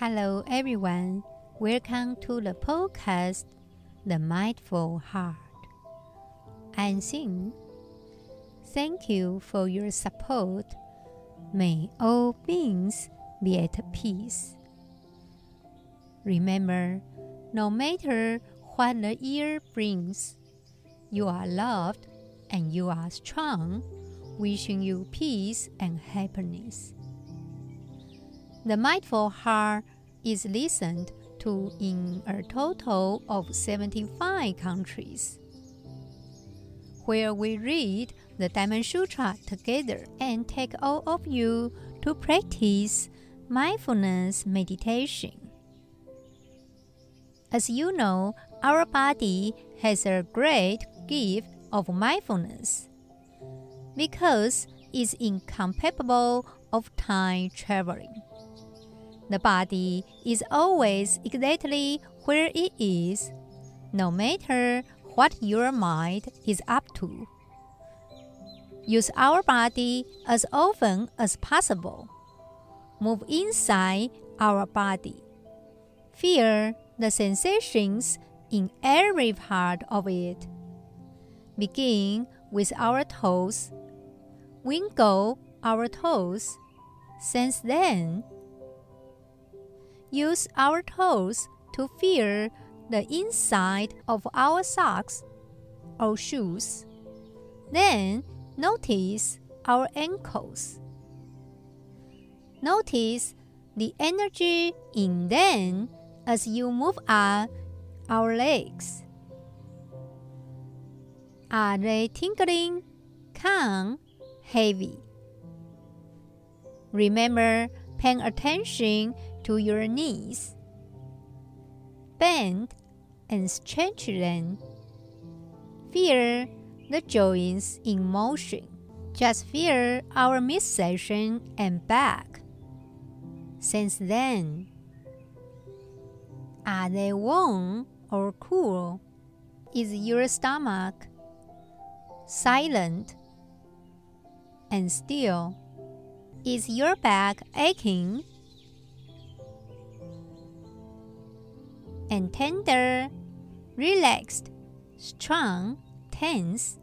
Hello, everyone. Welcome to the podcast, The Mindful Heart. I'm Xin. Thank you for your support. May all beings be at peace. Remember, no matter what the year brings, you are loved and you are strong, wishing you peace and happiness. The mindful heart is listened to in a total of 75 countries, where we read the Diamond Sutra together and take all of you to practice mindfulness meditation. As you know, our body has a great gift of mindfulness because it's incapable of time traveling. The body is always exactly where it is, no matter what your mind is up to. Use our body as often as possible. Move inside our body. Feel the sensations in every part of it. Begin with our toes. Wiggle our toes. Since then, use our toes to feel the inside of our socks or shoes. Then notice our ankles. Notice the energy in them as you move up our legs. Are they tingling, calm, heavy? Remember paying attention to your knees. Bend and stretch them. Feel the joints in motion. Just feel our midsection and back. Since then, are they warm or cool? Is your stomach silent and still? Is your back aching and tender, relaxed, strong, tense.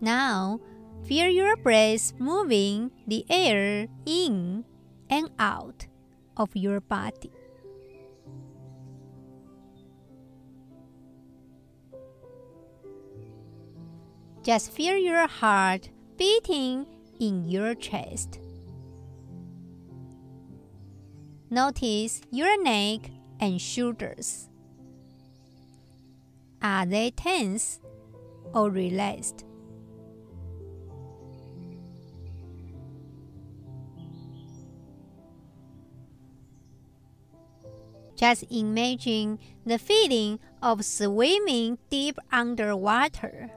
Now, feel your breath moving the air in and out of your body. Just feel your heart beating in your chest. Notice your neck and shoulders. Are they tense or relaxed? Just imagine the feeling of swimming deep underwater.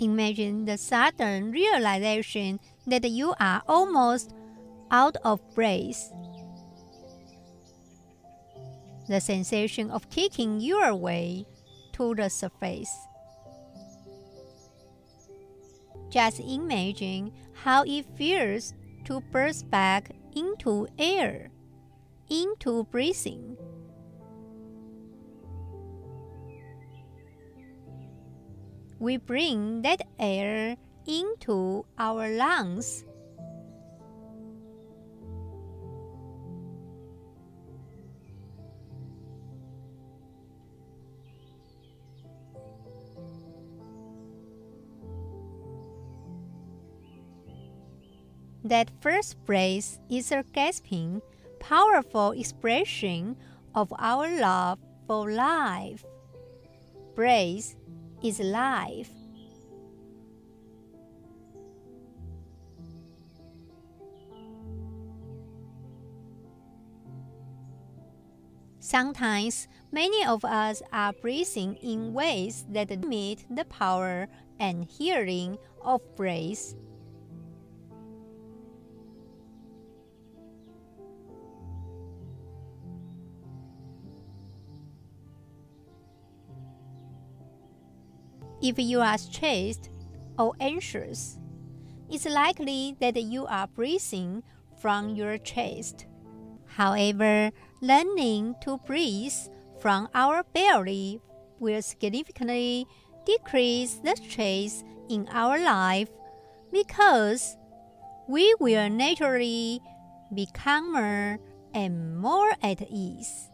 Imagine the sudden realization that you are almost out of breath. The sensation of kicking your way to the surface. Just imagine how it feels to burst back into air, into breathing. We bring that air into our lungs. That first breath is a gasping, powerful expression of our love for life. Breath is life. Sometimes, many of us are breathing in ways that limit the power and hearing of breath. If you are stressed or anxious, it's likely that you are breathing from your chest. However, learning to breathe from our belly will significantly decrease the stress in our life because we will naturally be calmer and more at ease.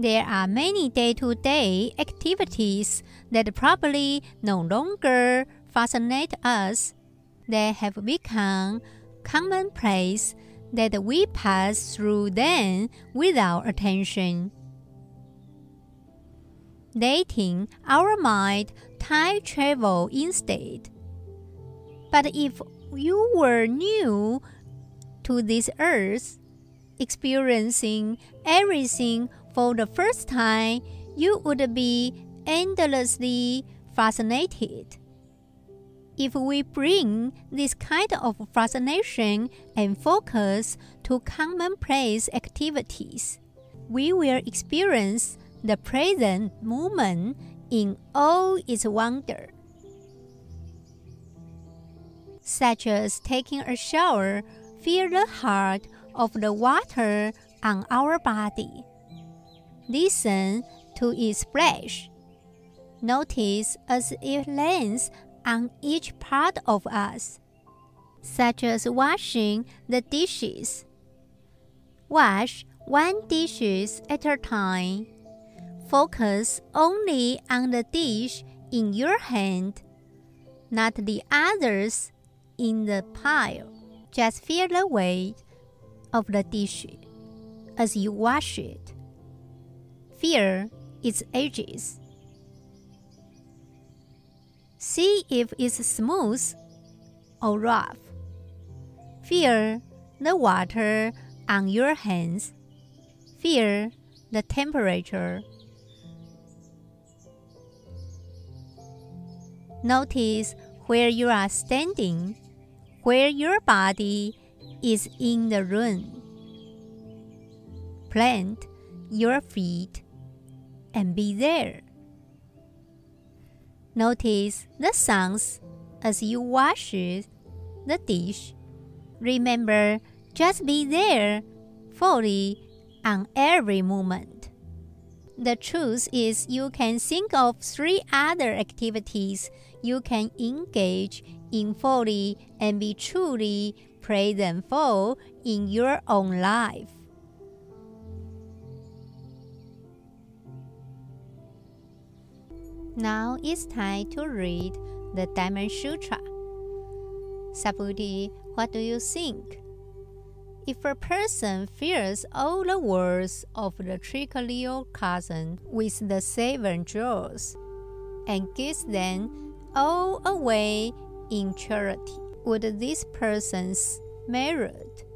There are many day to day activities that probably no longer fascinate us. They have become commonplace that we pass through them without attention. Letting our mind time travel instead. But if you were new to this earth, experiencing everything for the first time, you would be endlessly fascinated. If we bring this kind of fascination and focus to commonplace activities, we will experience the present moment in all its wonder. Such as taking a shower, feel the heart of the water on our body. Listen to its splash. Notice as it lands on each part of us, such as washing the dishes. Wash one dishes at a time. Focus only on the dish in your hand, not the others in the pile. Just feel the weight of the dish as you wash it. Feel its edges. See if it's smooth or rough. Feel the water on your hands. Feel the temperature. Notice where you are standing, where your body is in the room. Plant your feet and be there. Notice the sounds as you wash the dish. Remember, just be there fully on every moment. The truth is, you can think of three other activities you can engage in fully and be truly present for in your own life. Now it's time to read the Diamond Sutra. Subhuti, what do you think? If a person fears all the words of the trichiliocosm with the seven jewels and gives them all away in charity, would this person's merit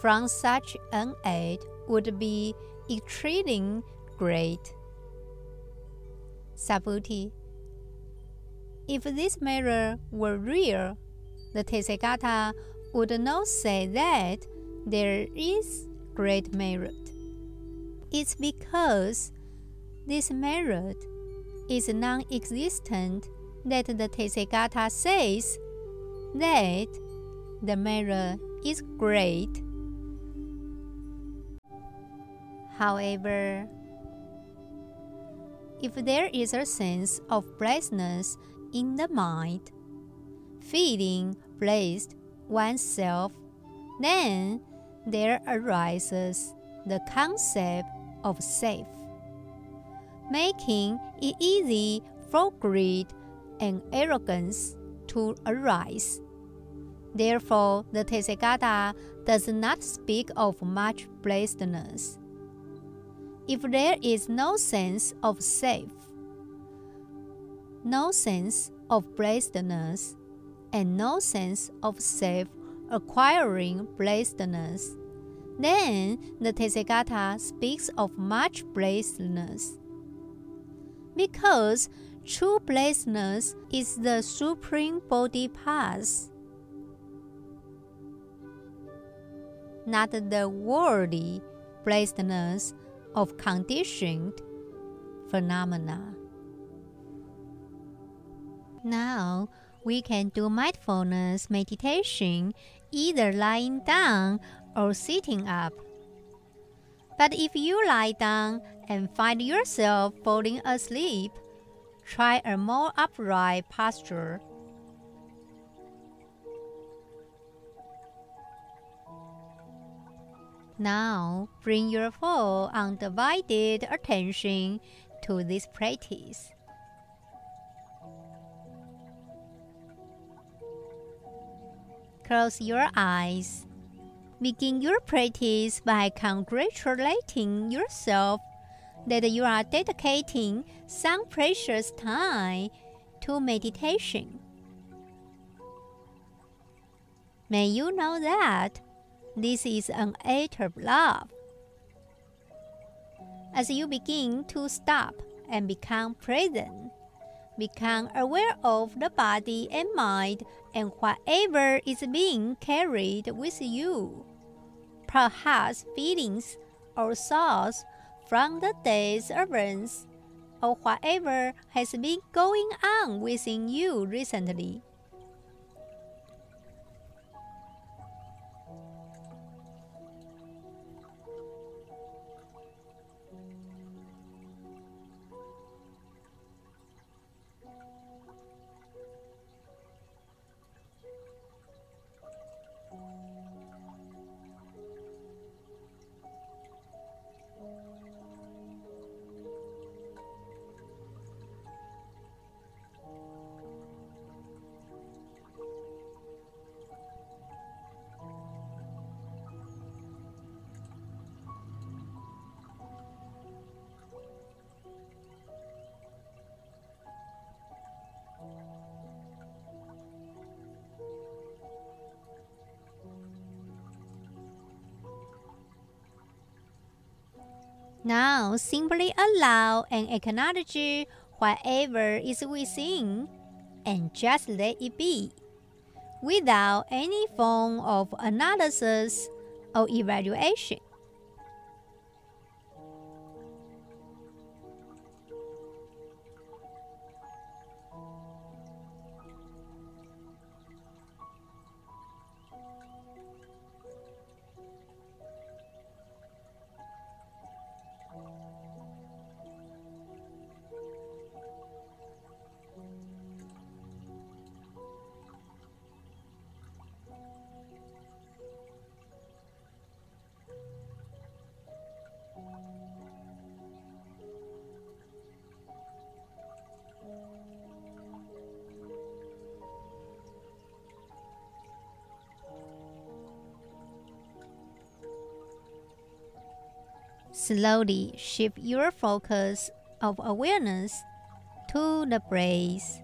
from such an aid would be exceeding great. Subhuti. If this mirror were real, the Tathagata would not say that there is great merit. It's because this merit is non existent that the Tathagata says that the mirror is great. However, if there is a sense of blessedness in the mind, feeling blessed oneself, then there arises the concept of safe, making it easy for greed and arrogance to arise. Therefore, the Tathagata does not speak of much blessedness. If there is no sense of safe, no sense of blessedness, and no sense of self acquiring blessedness. Then the Tathagata speaks of much blessedness. Because true blessedness is the supreme bodhi path, not the worldly blessedness of conditioned phenomena. Now we can do mindfulness meditation either lying down or sitting up. But if you lie down and find yourself falling asleep, try a more upright posture. Now bring your full undivided attention to this practice. Close your eyes. Begin your practice by congratulating yourself that you are dedicating some precious time to meditation. May you know that this is an act of love. As you begin to stop and become present, become aware of the body and mind and whatever is being carried with you. Perhaps feelings or thoughts from the day's events or whatever has been going on within you recently. Now simply allow and acknowledge whatever is within and just let it be, without any form of analysis or evaluation. Slowly shift your focus of awareness to the breath.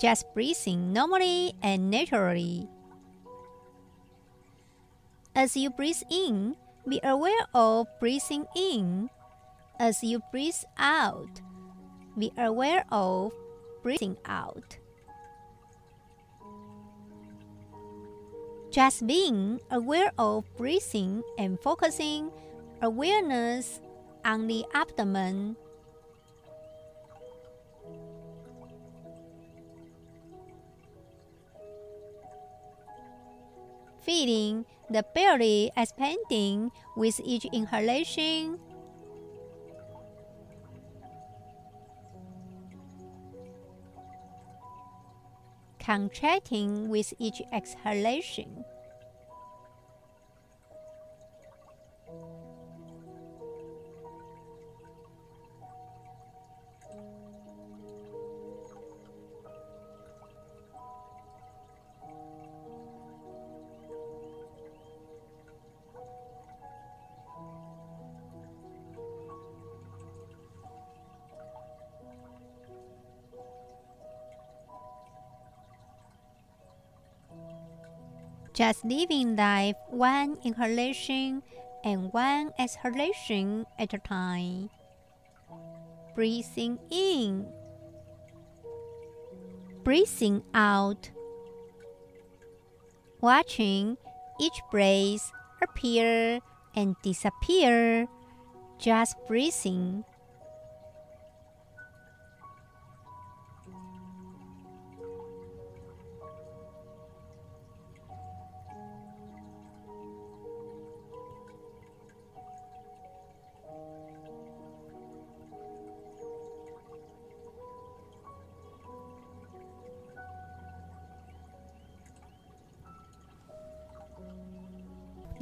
Just breathing normally and naturally. As you breathe in, be aware of breathing in. As you breathe out, be aware of breathing out. Just being aware of breathing and focusing awareness on the abdomen. Feeling the belly expanding with each inhalation. Contracting with each exhalation. Just living life one inhalation and one exhalation at a time. Breathing in, breathing out, watching each breath appear and disappear, just breathing.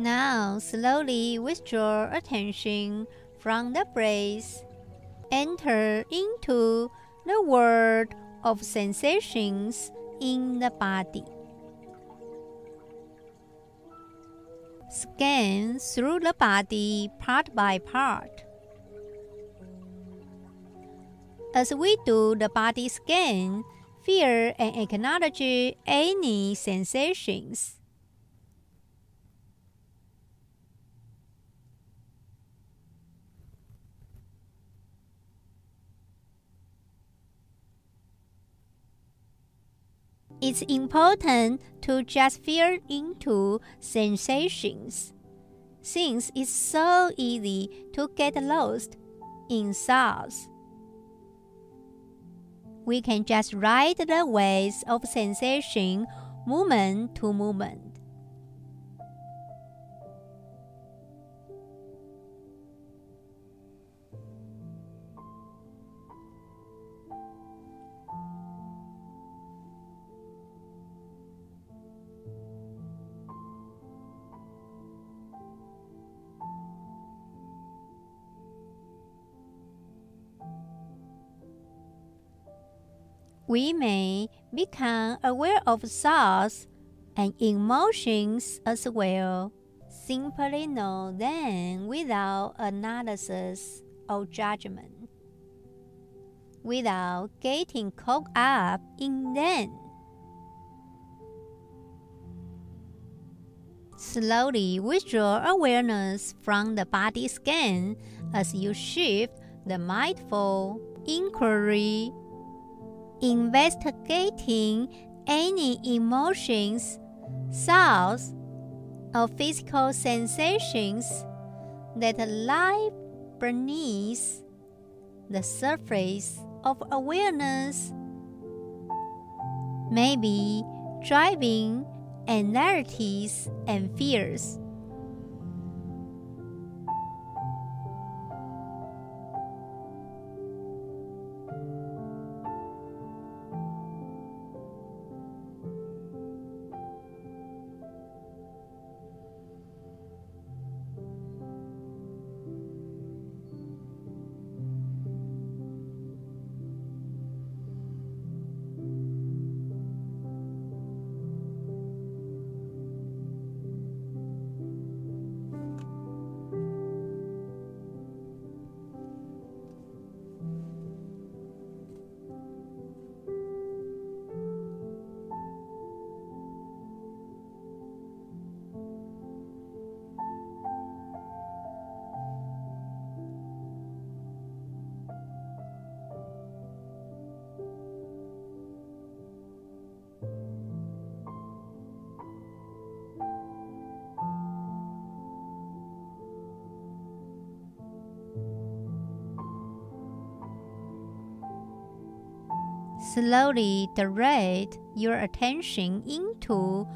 Now slowly withdraw attention from the breath. Enter into the world of sensations in the body. Scan through the body part by part. As we do the body scan, feel and acknowledge any sensations. It's important to just feel into sensations, since it's so easy to get lost in thoughts. We can just ride the waves of sensation moment to moment. We may become aware of thoughts and emotions as well. Simply know them without analysis or judgment, without getting caught up in them. Slowly withdraw awareness from the body scan as you shift the mindful inquiry investigating any emotions, thoughts, or physical sensations that lie beneath the surface of awareness. Maybe driving anxieties and fears. Slowly direct your attention into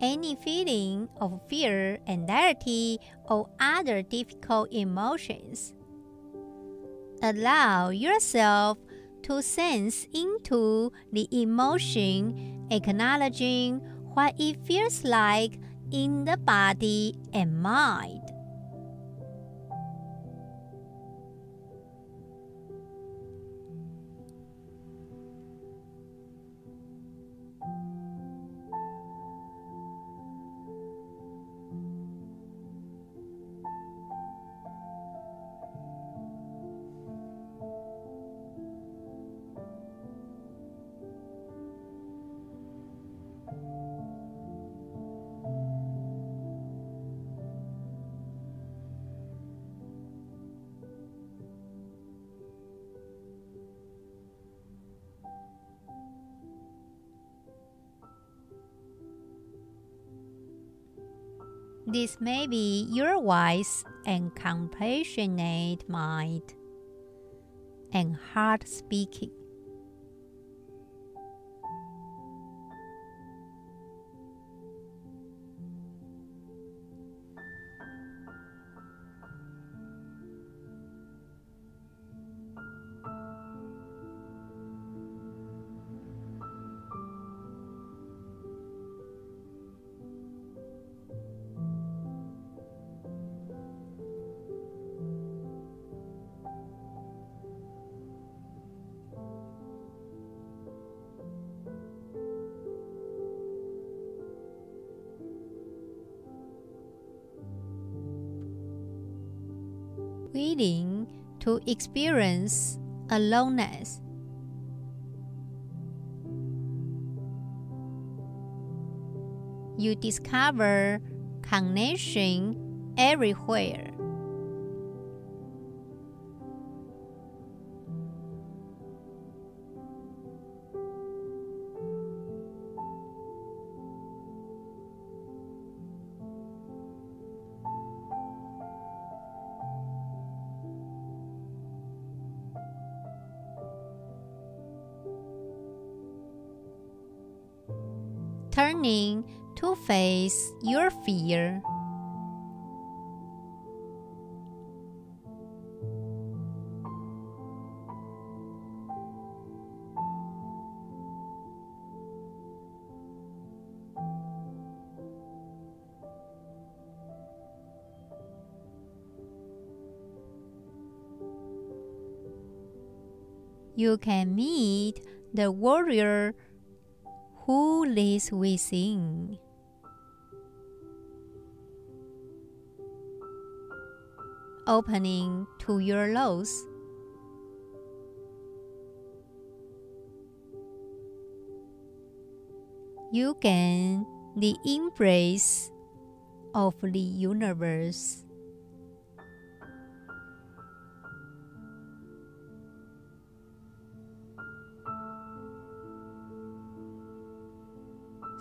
any feeling of fear, anxiety, or other difficult emotions. Allow yourself to sense into the emotion, acknowledging what it feels like in the body and mind. This may be your wise and compassionate mind and heart speaking. Willing to experience aloneness. You discover connection everywhere. Face your fear. You can meet the warrior who lives within. Opening to your loss. You gain the embrace of the universe.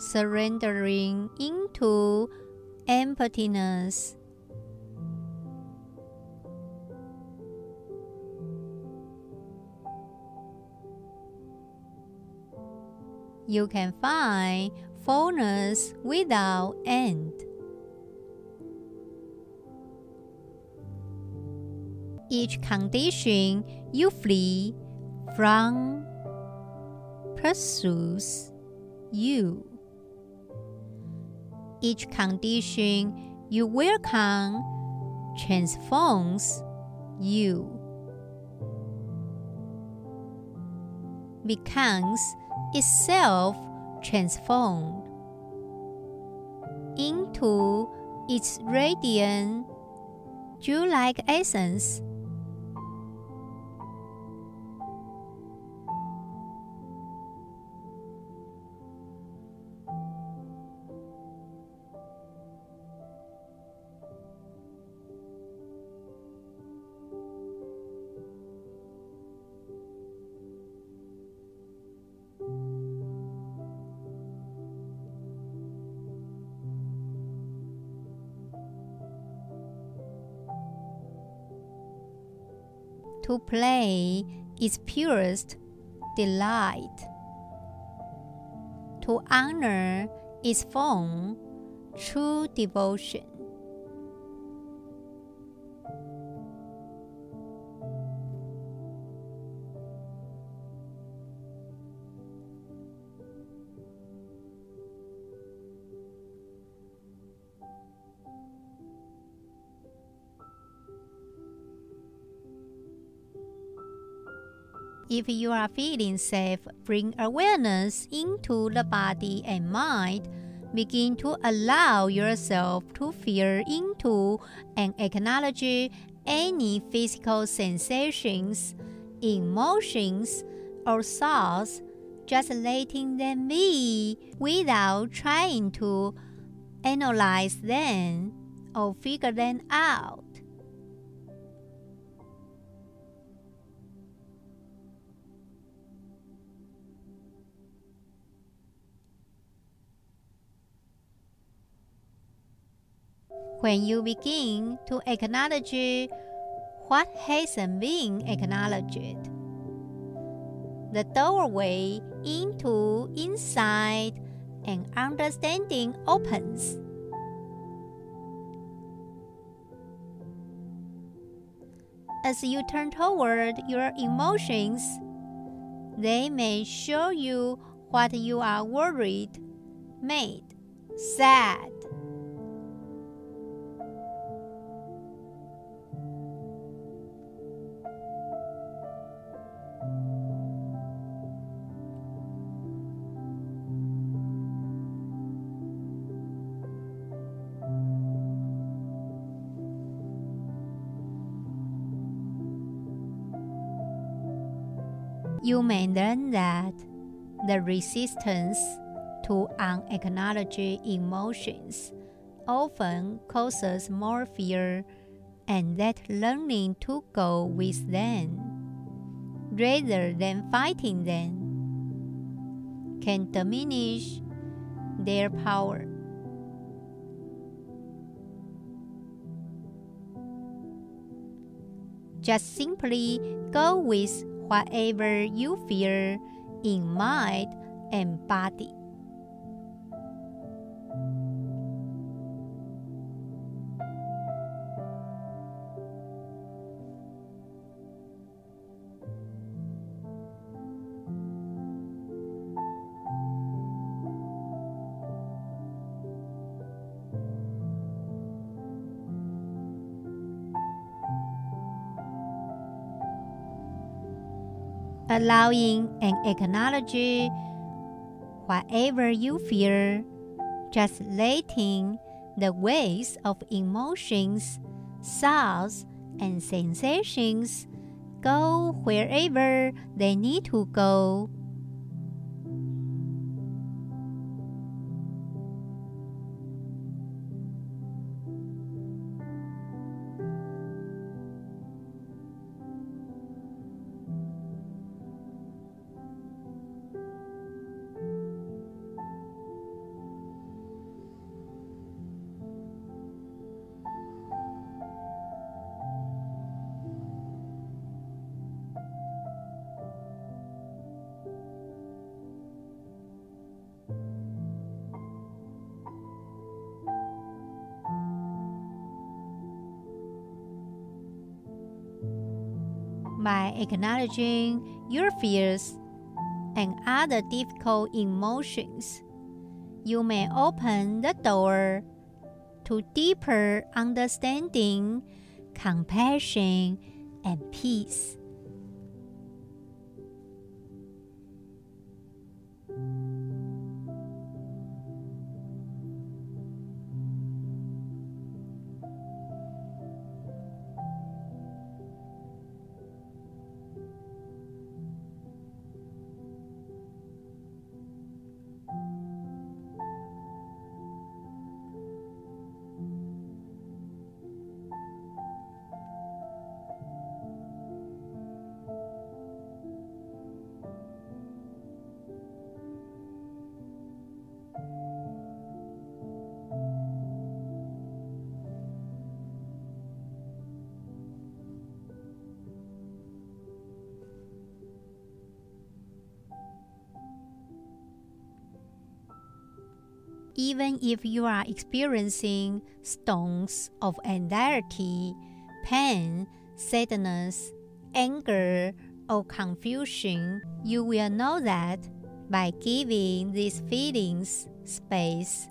surrendering into emptiness. You can find fullness without end. Each condition you flee from pursues you each condition you welcome transforms you. Becomes itself transformed into its radiant, jewel like essence to play is purest delight. To honor is form, true devotion. If you are feeling safe, bring awareness into the body and mind. Begin to allow yourself to feel into and acknowledge any physical sensations, emotions, or thoughts, just letting them be without trying to analyze them or figure them out. When you begin to acknowledge what hasn't been acknowledged. The doorway into insight and understanding opens. As you turn toward your emotions, they may show you what you are worried, made, sad, You may learn that the resistance to unacknowledged emotions often causes more fear, and that learning to go with them rather than fighting them can diminish their power. Just simply go with whatever you fear in mind and body. Allowing and acknowledging whatever you fear, just letting the waves of emotions, thoughts, and sensations go wherever they need to go. By acknowledging your fears and other difficult emotions, you may open the door to deeper understanding, compassion, and peace. Even if you are experiencing storms of anxiety, pain, sadness, anger, or confusion, you will know that by giving these feelings space,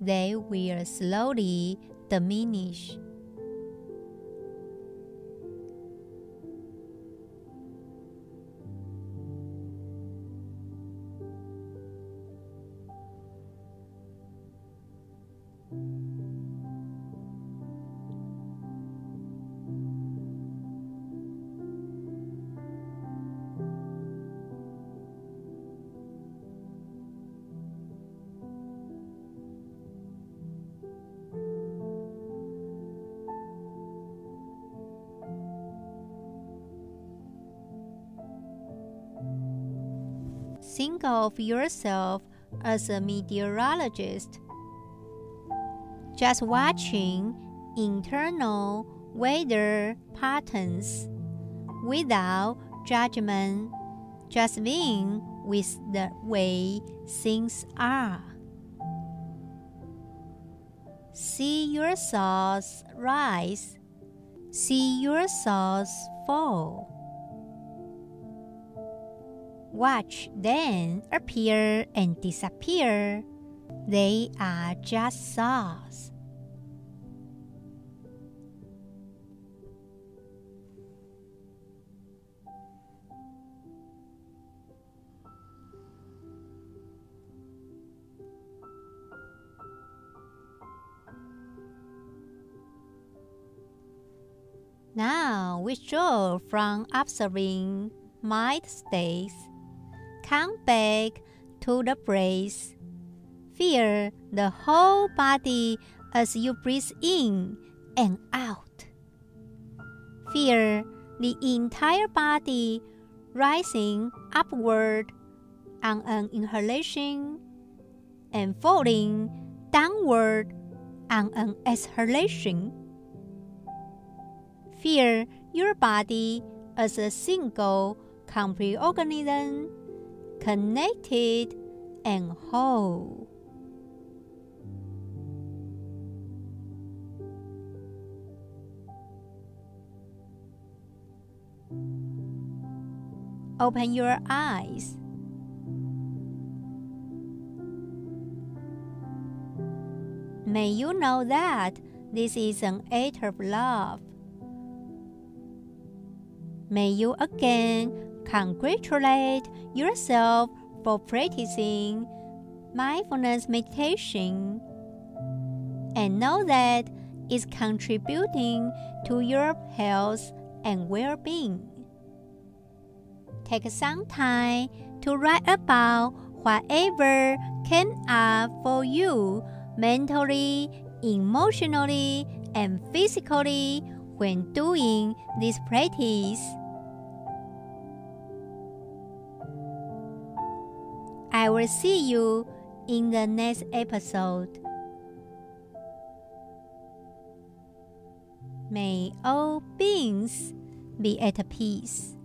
they will slowly diminish. Think of yourself as a meteorologist, just watching internal weather patterns without judgment, just being with the way things are. See your thoughts rise, see your thoughts fall watch then appear and disappear. They are just thoughts. Now withdraw from observing mind states. Come back to the breath. Feel the whole body as you breathe in and out. Feel the entire body rising upward on an inhalation and falling downward on an exhalation. Feel your body as a single complete organism, connected and whole. Open your eyes. May you know that this is an act of love. May you again congratulate yourself for practicing mindfulness meditation and know that it's contributing to your health and well being. Take some time to write about whatever came up for you mentally, emotionally, and physically when doing this practice. I will see you in the next episode. May all beings be at peace.